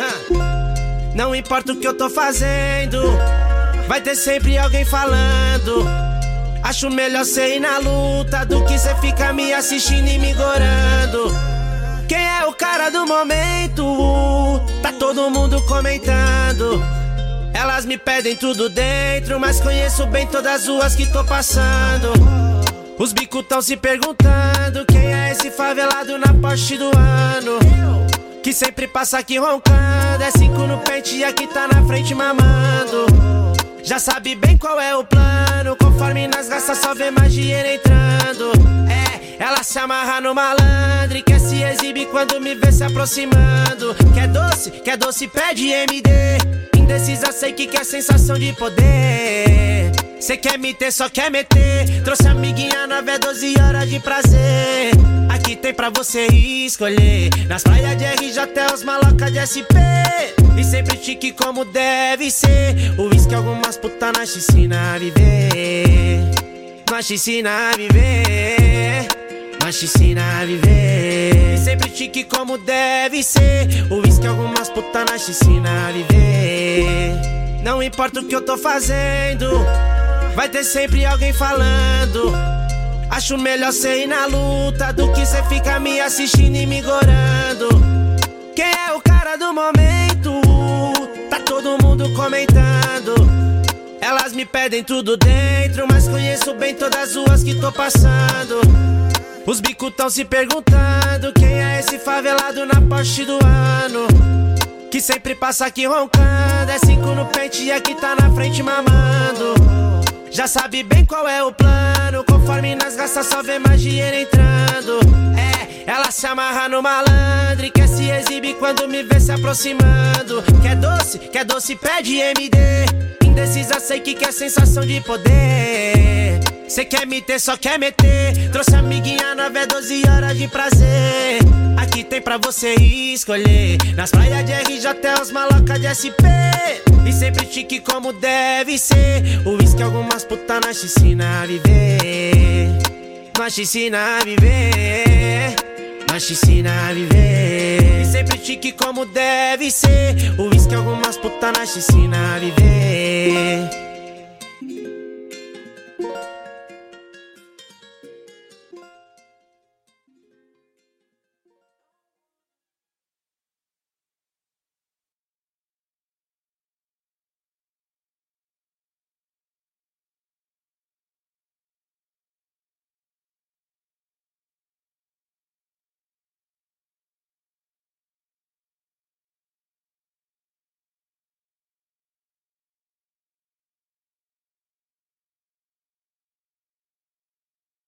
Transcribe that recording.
Ah, Não importa o que eu tô fazendo, vai ter sempre alguém falando. Acho melhor cê ir na luta do que cê ficar me assistindo e me gorando. Quem é o cara do momento? Tá todo mundo comentando. Elas me pedem tudo dentro, mas conheço bem todas as ruas que tô passando. Os bicos tão se perguntando quem é esse favelado na poste do ano. Que sempre passa aqui roncando, é cinco no pente e aqui tá na frente mamando. Já sabe bem qual é o plano, conforme nas gastas só vê mais dinheiro entrando. É, ela se amarra no malandro e quer se exibir quando me vê se aproximando. Quer doce, quer doce, pede MD. Indecisa, sei que quer sensação de poder. Cê quer me ter, só quer meter. Trouxe amiguinha 9 é 12 horas de prazer. Aqui tem pra você escolher. Nas praias de RJ até os malocas de SP. E sempre chique como deve ser. O uísque, algumas putas nós te ensina a viver. Nós te ensina a viver. Nós te ensina a viver. E sempre chique como deve ser. O uísque, algumas putas nós te ensina a viver. Não importa o que eu tô fazendo. Vai ter sempre alguém falando. Acho melhor cê ir na luta do que cê ficar me assistindo e me gorando. Quem é o cara do momento? Tá todo mundo comentando. Elas me pedem tudo dentro, mas conheço bem todas as ruas que tô passando. Os bicos tão se perguntando quem é esse favelado na poste do ano. Que sempre passa aqui roncando, é cinco no pente e aqui tá na frente mamando. Já sabe bem qual é o plano. Conforme nas gastas só vê mais dinheiro entrando. É, ela se amarra no malandro quer se exibir quando me vê se aproximando. Quer doce, quer doce, pede MD. Indecisa, sei que quer sensação de poder. Cê quer me ter, só quer meter. Trouxe amiguinha 9 é 12 horas de prazer. Aqui tem pra você escolher. Nas praias de RJ até os malocas de SP. E sempre chique como deve ser. O uísque, algumas putas nós te ensina a viver. Nós te ensina a viver. Nós te ensina a viver. E sempre chique como deve ser. O uísque, algumas putas nós te ensina a viver.